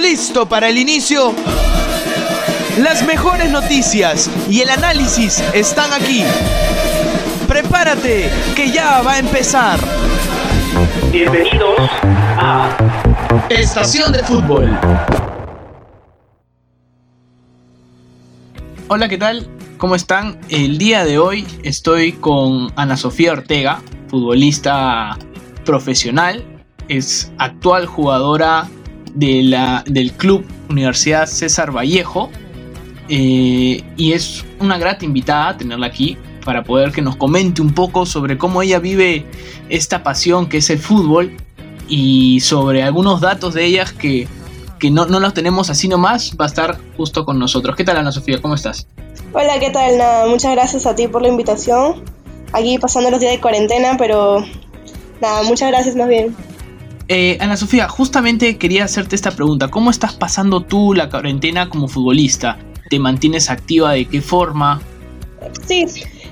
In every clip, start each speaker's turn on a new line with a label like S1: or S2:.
S1: listo para el inicio? Las mejores noticias y el análisis están aquí. Prepárate, que ya va a empezar.
S2: Bienvenidos a
S1: Estación de Fútbol.
S3: Hola, ¿qué tal? ¿Cómo están? El día de hoy estoy con Ana Sofía Ortega, futbolista profesional, es actual jugadora de la, del club Universidad César Vallejo eh, y es una grata invitada tenerla aquí para poder que nos comente un poco sobre cómo ella vive esta pasión que es el fútbol y sobre algunos datos de ellas que, que no, no los tenemos así nomás, va a estar justo con nosotros. ¿Qué tal Ana Sofía? ¿Cómo estás?
S4: Hola, ¿qué tal? Nada, muchas gracias a ti por la invitación. Aquí pasando los días de cuarentena, pero nada, muchas gracias más bien.
S3: Eh, Ana Sofía, justamente quería hacerte esta pregunta. ¿Cómo estás pasando tú la cuarentena como futbolista? ¿Te mantienes activa? ¿De qué forma?
S4: Sí,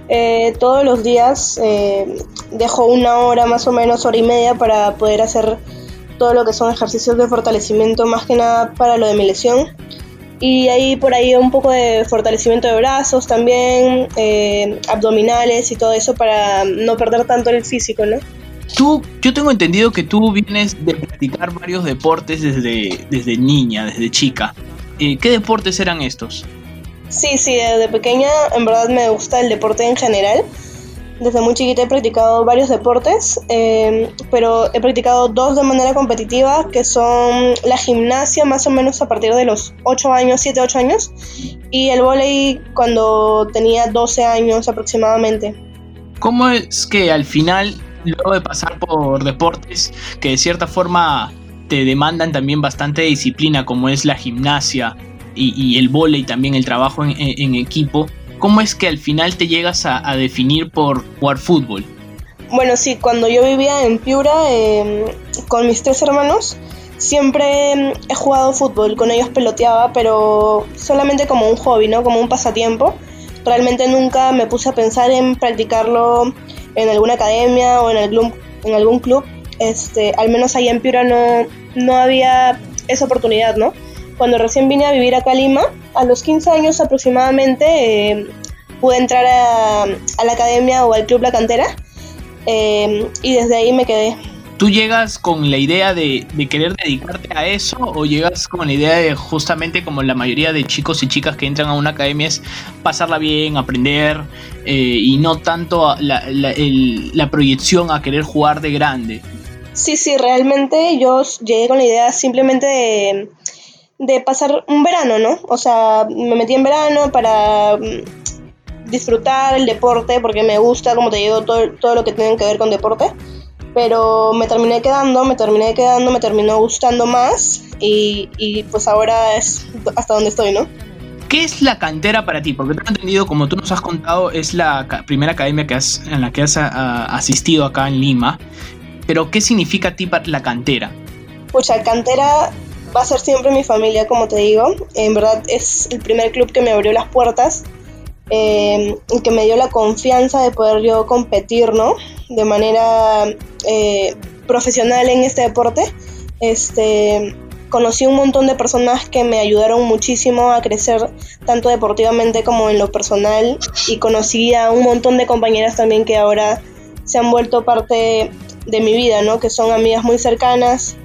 S4: eh, todos los días eh, dejo una hora más o menos, hora y media para poder hacer todo lo que son ejercicios de fortalecimiento, más que nada para lo de mi lesión. Y ahí por ahí un poco de fortalecimiento de brazos también, abdominales y todo eso para no perder tanto el físico, ¿no?
S3: Tú, yo tengo entendido que tú vienes de practicar varios deportes desde, desde niña, desde chica. Eh, ¿Qué deportes eran estos?
S4: Sí, sí, desde pequeña en verdad me gusta el deporte en general. Desde muy chiquita he practicado varios deportes, eh, pero he practicado dos de manera competitiva, que son la gimnasia más o menos a partir de los 8 años, 7, 8 años, y el voleibol cuando tenía 12 años aproximadamente.
S3: ¿Cómo es que al final luego de pasar por deportes que de cierta forma te demandan también bastante disciplina, como es la gimnasia y, el vóley, también el trabajo en, equipo, ¿cómo es que al final te llegas a, definir por jugar fútbol?
S4: Bueno, sí, cuando yo vivía en Piura em, con mis tres hermanos, siempre em, he jugado fútbol, con ellos peloteaba, pero solamente como un hobby, ¿no? Como un pasatiempo. Realmente nunca me puse a pensar en practicarlo en alguna academia o en, algún, en algún club, este, al menos ahí en Piura no, no había esa oportunidad, ¿no? Cuando recién vine a vivir acá a Lima, a los 15 años aproximadamente, eh, pude entrar a, la academia o al club La Cantera eh, y desde ahí me quedé.
S3: ¿Tú llegas con la idea de, querer dedicarte a eso o llegas con la idea de justamente como la mayoría de chicos y chicas que entran a una academia es pasarla bien, aprender eh, y no tanto la, proyección a querer jugar de grande?
S4: Sí, sí, realmente yo llegué con la idea simplemente de, pasar un verano, ¿no? O sea, me metí en verano para mm, disfrutar el deporte porque me gusta, como te digo, todo, todo lo que tiene que ver con deporte pero me terminé quedando, me terminé quedando, me terminó gustando más y, y pues ahora es hasta donde estoy, ¿no?
S3: ¿Qué es la cantera para ti? Porque tengo entendido, como tú nos has contado, es la primera academia que has, en la que has asistido acá en Lima. Pero, ¿qué significa a ti la cantera?
S4: Pucha, cantera va a ser siempre mi familia, como te digo. En verdad es el primer club que me abrió las puertas eh, que me dio la confianza de poder yo competir, ¿no? De manera eh, profesional en este deporte. Este, conocí un montón de personas que me ayudaron muchísimo a crecer tanto deportivamente como en lo personal y conocí a un montón de compañeras también que ahora se han vuelto parte de mi vida, ¿no? Que son amigas muy cercanas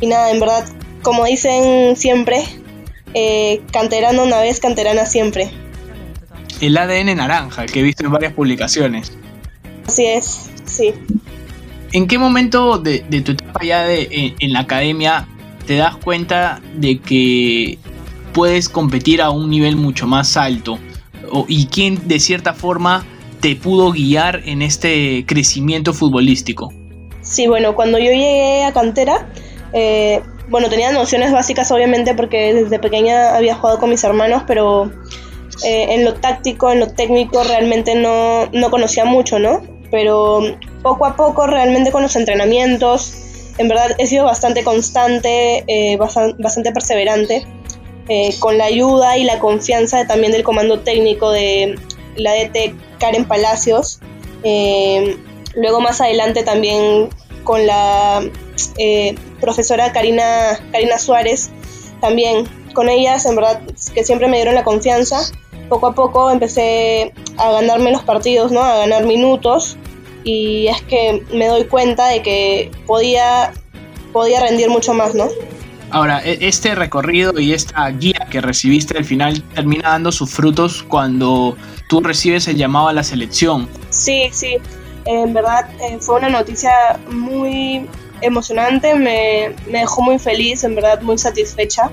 S4: y nada, en verdad, como dicen siempre, eh, canterana una vez, canterana siempre
S3: el ADN naranja, que he visto en varias publicaciones.
S4: Así es, sí.
S3: ¿En qué momento de, tu etapa ya de, en, la academia te das cuenta de que puedes competir a un nivel mucho más alto? ¿Y quién de cierta forma te pudo guiar en este crecimiento futbolístico?
S4: Sí, bueno, cuando yo llegué a cantera, eh, bueno, tenía nociones básicas obviamente porque desde pequeña había jugado con mis hermanos, pero eh, en lo táctico, en lo técnico, realmente no, no conocía mucho, ¿no? Pero poco a poco, realmente con los entrenamientos, en verdad he sido bastante constante, eh, bastante, perseverante, eh, con la ayuda y la confianza también del comando técnico de la DT Karen Palacios. luego más adelante también con la profesora Karina, Karina Suárez, también con ellas, en verdad, que siempre me dieron la confianza. Poco a poco empecé a ganarme los partidos, ¿no? A ganar minutos y es que me doy cuenta de que podía, podía rendir mucho más, ¿no?
S3: Ahora, e, este recorrido y esta guía que recibiste al final termina dando sus frutos cuando tú recibes el llamado a la selección.
S4: Sí, sí, en verdad eh, fue una noticia muy emocionante, me, me, dejó muy feliz, en verdad muy satisfecha.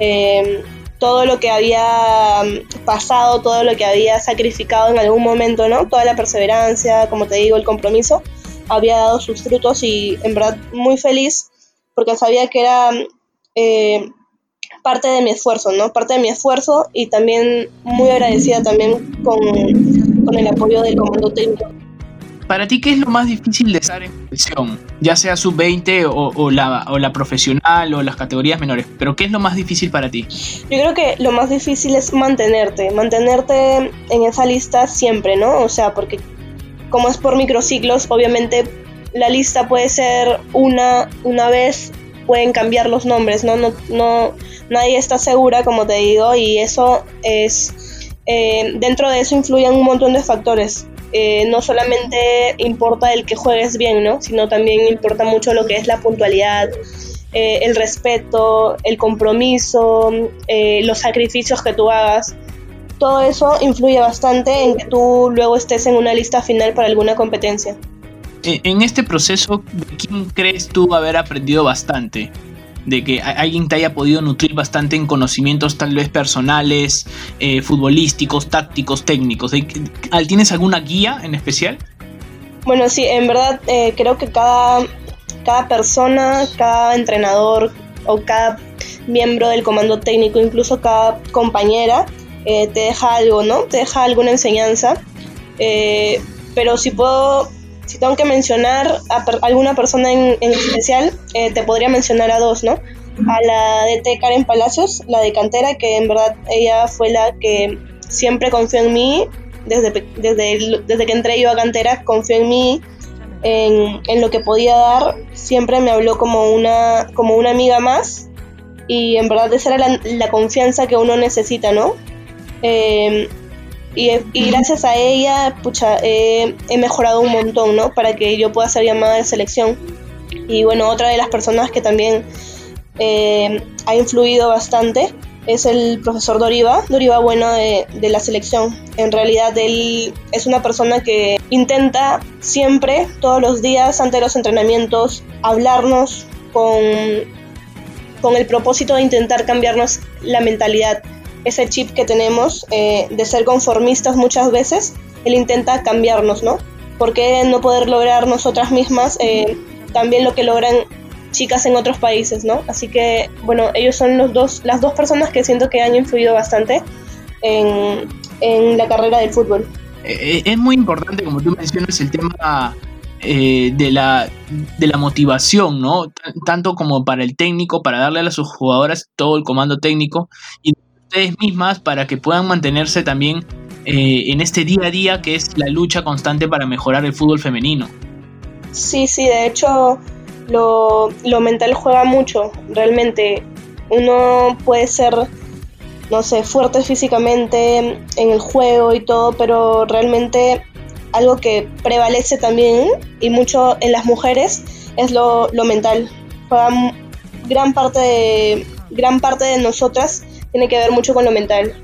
S4: Eh, todo lo que había mm, pasado, todo lo que había sacrificado en algún momento, ¿no? Toda la perseverancia, como te digo, el compromiso, había dado sus frutos y en verdad muy feliz porque sabía que era eh, parte de mi esfuerzo, ¿no? Parte de mi esfuerzo y también muy agradecida también con, con el apoyo del comando técnico.
S3: Para ti, ¿qué es lo más difícil de estar en selección? Ya sea sub-20 o, la, o la profesional o las categorías menores, pero ¿qué es lo más difícil para ti?
S4: Yo creo que lo más difícil es mantenerte, mantenerte en esa lista siempre, ¿no? O sea, porque como es por microciclos, obviamente la lista puede ser una, una vez, pueden cambiar los nombres, ¿no? No, no nadie está segura, como te digo, y eso es... Eh, dentro de eso influyen un montón de factores eh, no solamente importa el que juegues bien, ¿no? Sino también importa mucho lo que es la puntualidad, eh, el respeto, el compromiso, eh, los sacrificios que tú hagas. Todo eso influye bastante en que tú luego estés en una lista final para alguna competencia.
S3: En este proceso, quién crees tú haber aprendido bastante? De que alguien te haya podido nutrir bastante en conocimientos tal vez personales, eh, futbolísticos, tácticos, técnicos. ¿Tienes alguna guía en especial?
S4: Bueno, sí, en verdad eh, creo que cada, cada persona, cada entrenador o cada miembro del comando técnico, incluso cada compañera, eh, te deja algo, ¿no? Te deja alguna enseñanza. pero si puedo si tengo que mencionar a alguna persona en, especial, eh, te podría mencionar a dos, ¿no? A la DT Karen Palacios, la de cantera, que en verdad ella fue la que siempre confió en mí, desde, desde, desde que entré yo a cantera, confió en mí, en, en, lo que podía dar, siempre me habló como una, como una amiga más y en verdad esa era la, la confianza que uno necesita, ¿no? Eh, y, gracias a ella, pucha, he mejorado un montón, ¿no? Para que yo pueda ser llamada de selección. Y bueno, otra de las personas que también eh, ha influido bastante es el profesor Doriva, Doriva Bueno de, de, la selección. En realidad él es una persona que intenta siempre, todos los días, ante los entrenamientos, hablarnos con, con el propósito de intentar cambiarnos la mentalidad ese chip que tenemos eh, de ser conformistas muchas veces, él intenta cambiarnos, ¿no? ¿Por qué no poder lograr nosotras mismas eh, también lo que logran chicas en otros países, ¿no? Así que, bueno, ellos son los dos, las dos personas que siento que han influido bastante en, en la carrera del fútbol.
S3: Eh, es muy importante, como tú mencionas, el tema de, la, de la motivación, ¿no? tanto como para el técnico, para darle a sus jugadoras todo el comando técnico y mismas para que puedan mantenerse también eh, en este día a día que es la lucha constante para mejorar el fútbol femenino.
S4: Sí, sí, de hecho lo, lo mental juega mucho, realmente. Uno puede ser, no sé, fuerte físicamente en el juego y todo, pero realmente algo que prevalece también y mucho en las mujeres es lo, lo mental. Juega gran parte gran parte de nosotras tiene que ver mucho con lo mental.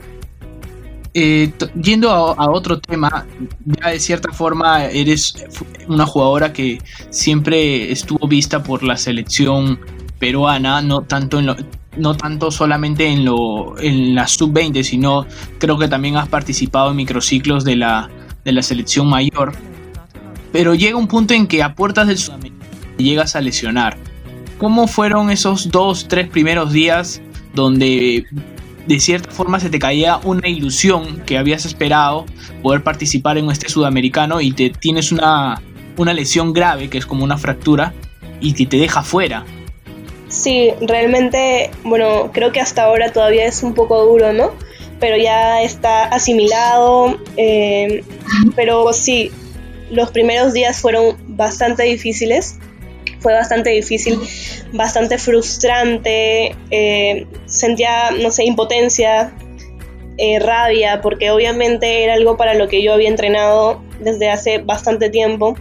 S3: Eh, yendo a, otro tema, ya de cierta forma eres una jugadora que siempre estuvo vista por la selección peruana, no tanto en lo, no tanto solamente en lo en la sub 20, sino creo que también has participado en microciclos de la de la selección mayor. Pero llega un punto en que a puertas del Sudamericano llegas a lesionar. ¿Cómo fueron esos dos, tres primeros días donde de cierta forma se te caía una ilusión que habías esperado poder participar en este sudamericano y te tienes una, una lesión grave que es como una fractura y que te deja fuera.
S4: Sí, realmente, bueno, creo que hasta ahora todavía es un poco duro, ¿no? Pero ya está asimilado, eh, pero sí, los primeros días fueron bastante difíciles fue bastante difícil, bastante frustrante, eh, sentía, no sé, impotencia, eh, rabia, porque obviamente era algo para lo que yo había entrenado desde hace bastante tiempo,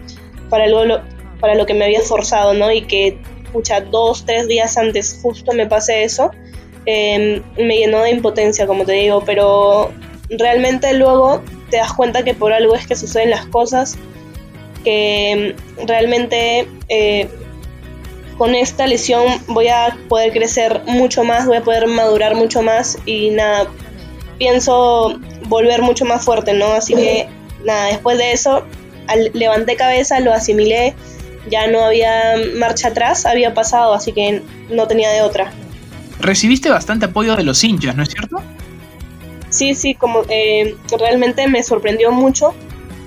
S4: para lo, para lo que me había esforzado, ¿no? Y que, pucha, dos, tres días antes justo me pasé eso, em, me llenó de impotencia, como te digo, pero realmente luego te das cuenta que por algo es que suceden las cosas, que em, realmente eh, con esta lesión voy a poder crecer mucho más, voy a poder madurar mucho más y nada, pienso volver mucho más fuerte, ¿no? Así que nada, después de eso levanté cabeza, lo asimilé, ya no había marcha atrás, había pasado, así que no tenía de otra.
S3: Recibiste bastante apoyo de los hinchas, ¿no es cierto?
S4: Sí, sí, como eh, realmente me sorprendió mucho,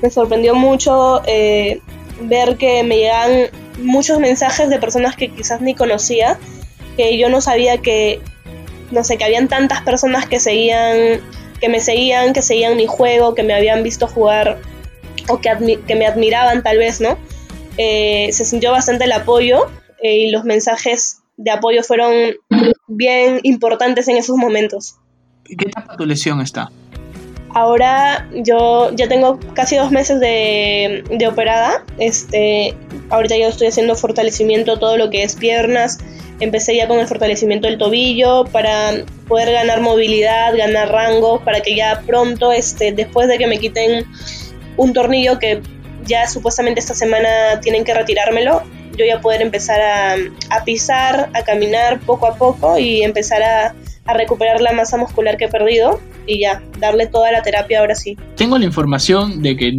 S4: me sorprendió mucho eh, ver que me llegan muchos mensajes de personas que quizás ni conocía, que yo no sabía que no sé, que habían tantas personas que seguían, que me seguían, que seguían mi juego, que me habían visto jugar o que, que me admiraban tal vez, ¿no? Eh, se sintió bastante el apoyo eh, y los mensajes de apoyo fueron bien importantes en esos momentos.
S3: ¿Qué etapa tu lesión está?
S4: Ahora yo ya tengo casi dos meses de, de, operada. Este, ahorita yo estoy haciendo fortalecimiento, todo lo que es piernas, Empecé ya con el fortalecimiento del tobillo para poder ganar movilidad, ganar rango, para que ya pronto, este, después de que me quiten un tornillo que ya supuestamente esta semana tienen que retirármelo, yo ya poder empezar a, pisar, a caminar poco a poco y empezar a, a recuperar la masa muscular que he perdido y ya, darle toda la terapia ahora sí.
S3: Tengo la información de que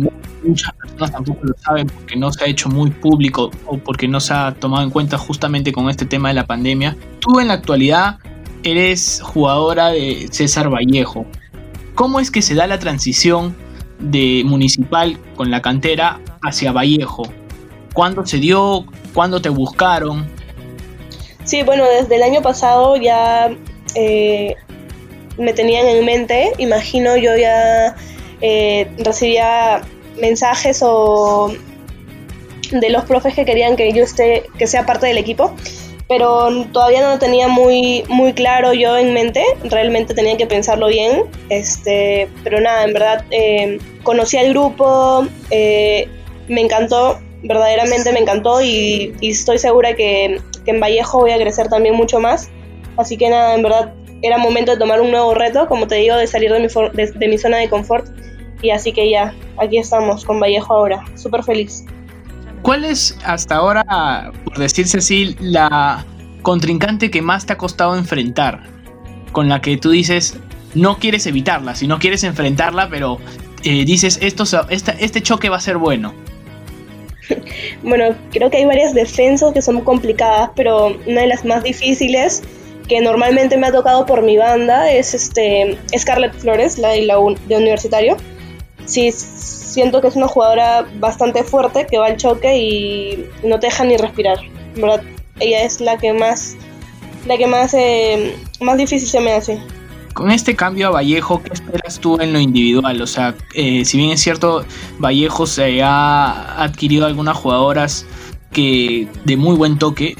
S3: muchas personas tampoco lo saben porque no se ha hecho muy público o porque no se ha tomado en cuenta justamente con este tema de la pandemia. Tú en la actualidad eres jugadora de César Vallejo. ¿Cómo es que se da la transición de municipal con la cantera hacia Vallejo? ¿Cuándo se dio? ¿Cuándo te buscaron?
S4: Sí, bueno, desde el año pasado ya eh, me tenían en mente, imagino yo ya eh, recibía mensajes o de los profes que querían que yo esté, que sea parte del equipo, pero todavía no lo tenía muy, muy claro yo en mente, realmente tenía que pensarlo bien, este, pero nada, en verdad eh, conocí al grupo, eh, me encantó, verdaderamente me encantó y, estoy segura que, que, en Vallejo voy a crecer también mucho más, así que nada, en verdad era momento de tomar un nuevo reto, como te digo, de salir de mi, de mi zona de confort y así que ya, aquí estamos con Vallejo ahora, súper feliz.
S3: ¿Cuál es hasta ahora, por decirse así, la contrincante que más te ha costado enfrentar? Con la que tú dices, no quieres evitarla, sino quieres enfrentarla, pero eh, dices, esto, este choque va a ser bueno.
S4: bueno, creo que hay varias defensas que son complicadas, pero una de las más difíciles que normalmente me ha tocado por mi banda es este Scarlett Flores, la de, la de Universitario sí siento que es una jugadora bastante fuerte que va al choque y no te deja ni respirar. ¿verdad? Ella es la que más, la que más, eh, más difícil se me hace.
S3: Con este cambio a Vallejo, ¿qué esperas tú en lo individual? O sea, eh, si bien es cierto, Vallejo se ha adquirido algunas jugadoras que de muy buen toque,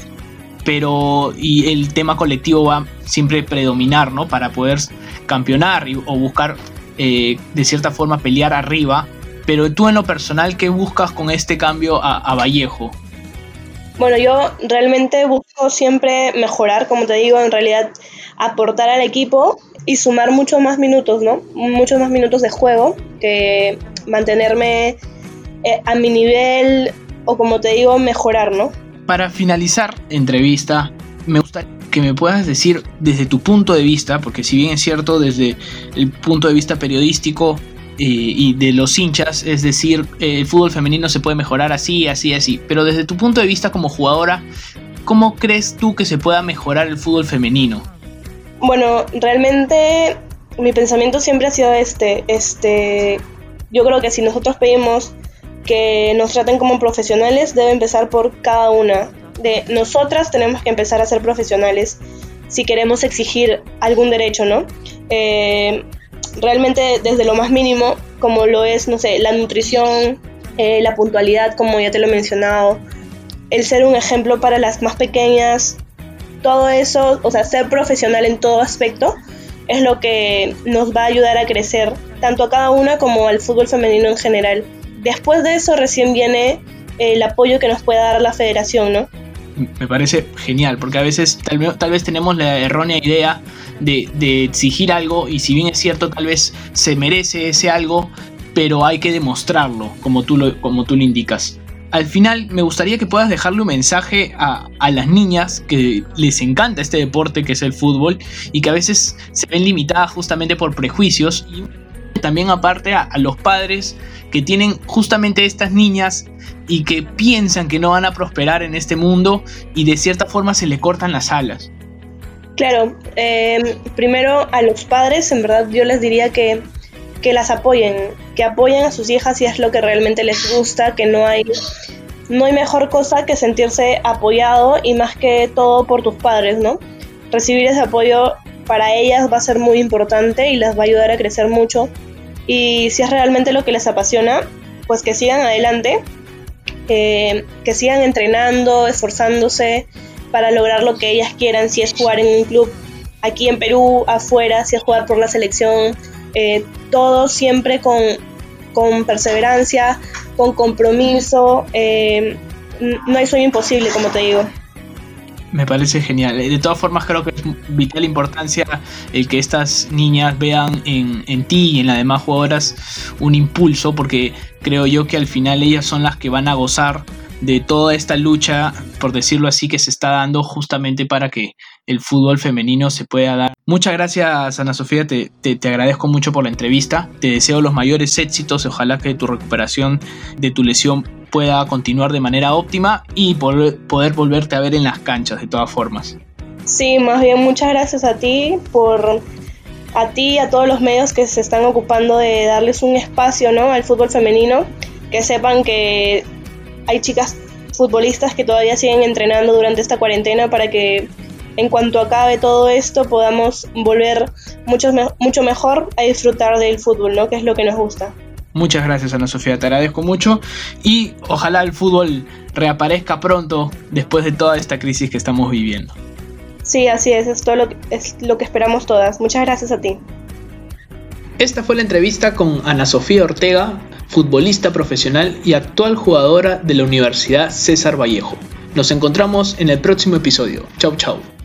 S3: pero y el tema colectivo va siempre a predominar, ¿no? Para poder campeonar o buscar eh, de cierta forma pelear arriba, pero tú en lo personal, ¿qué buscas con este cambio a, Vallejo?
S4: Bueno, yo realmente busco siempre mejorar, como te digo, en realidad aportar al equipo y sumar muchos más minutos, ¿no? Muchos más minutos de juego, que mantenerme eh, a mi nivel o como te digo, mejorar, ¿no?
S3: Para finalizar entrevista, me gustaría que me puedas decir desde tu punto de vista, porque si bien es cierto desde el punto de vista periodístico eh, y de los hinchas, es decir, el fútbol femenino se puede mejorar así, así, así, pero desde tu punto de vista como jugadora, ¿cómo crees tú que se pueda mejorar el fútbol femenino?
S4: Bueno, realmente mi pensamiento siempre ha sido este, este, yo creo que si nosotros pedimos que nos traten como profesionales, debe empezar por cada una de nosotras tenemos que empezar a ser profesionales si queremos exigir algún derecho, ¿no? Eh, realmente desde lo más mínimo, como lo es, no sé, la nutrición, eh, la puntualidad, como ya te lo he mencionado, el ser un ejemplo para las más pequeñas, todo eso, o sea, ser profesional en todo aspecto, es lo que nos va a ayudar a crecer, tanto a cada una como al fútbol femenino en general. Después de eso recién viene el apoyo que nos puede dar la federación, ¿no?
S3: Me parece genial, porque a veces tal, vez tenemos la errónea idea de, exigir algo y si bien es cierto, tal vez se merece ese algo, pero hay que demostrarlo, como tú lo, como tú lo indicas. Al final, me gustaría que puedas dejarle un mensaje a, las niñas que les encanta este deporte que es el fútbol y que a veces se ven limitadas justamente por prejuicios y también aparte a, a los padres que tienen justamente estas niñas y que piensan que no van a prosperar en este mundo y de cierta forma se le cortan las alas.
S4: Claro, eh, primero a los padres, en verdad yo les diría que, que las apoyen, que apoyen a sus hijas si es lo que realmente les gusta, que no hay, no hay mejor cosa que sentirse apoyado y más que todo por tus padres, ¿no? Recibir ese apoyo para ellas va a ser muy importante y las va a ayudar a crecer mucho. Y si es realmente lo que les apasiona, pues que sigan adelante, que sigan entrenando, esforzándose para lograr lo que ellas quieran, si es jugar en un club aquí en Perú, afuera, si es jugar por la selección, eh, todo siempre con, con, perseverancia, con compromiso. Eh, no hay sueño imposible, como te digo.
S3: Me parece genial. De todas formas, creo que es vital importancia el que estas niñas vean en, en, ti y en las demás jugadoras un impulso, porque creo yo que al final ellas son las que van a gozar de toda esta lucha, por decirlo así, que se está dando justamente para que el fútbol femenino se pueda dar. Muchas gracias, Ana Sofía, te, te, agradezco mucho por la entrevista, te deseo los mayores éxitos, ojalá que tu recuperación de tu lesión pueda continuar de manera óptima y poder, poder volverte a ver en las canchas de todas formas.
S4: Sí, más bien muchas gracias a ti por a ti y a todos los medios que se están ocupando de darles un espacio ¿no? al fútbol femenino, que sepan que hay chicas futbolistas que todavía siguen entrenando durante esta cuarentena para que en cuanto acabe todo esto podamos volver mucho, mucho mejor a disfrutar del fútbol, ¿no? Que es lo que nos gusta.
S3: Muchas gracias Ana Sofía, te agradezco mucho y ojalá el fútbol reaparezca pronto después de toda esta crisis que estamos viviendo.
S4: Sí, así es, es todo lo es lo que esperamos todas. Muchas gracias a ti.
S3: Esta fue la entrevista con Ana Sofía Ortega, futbolista profesional y actual jugadora de la Universidad César Vallejo. Nos encontramos en el próximo episodio. Chau chau.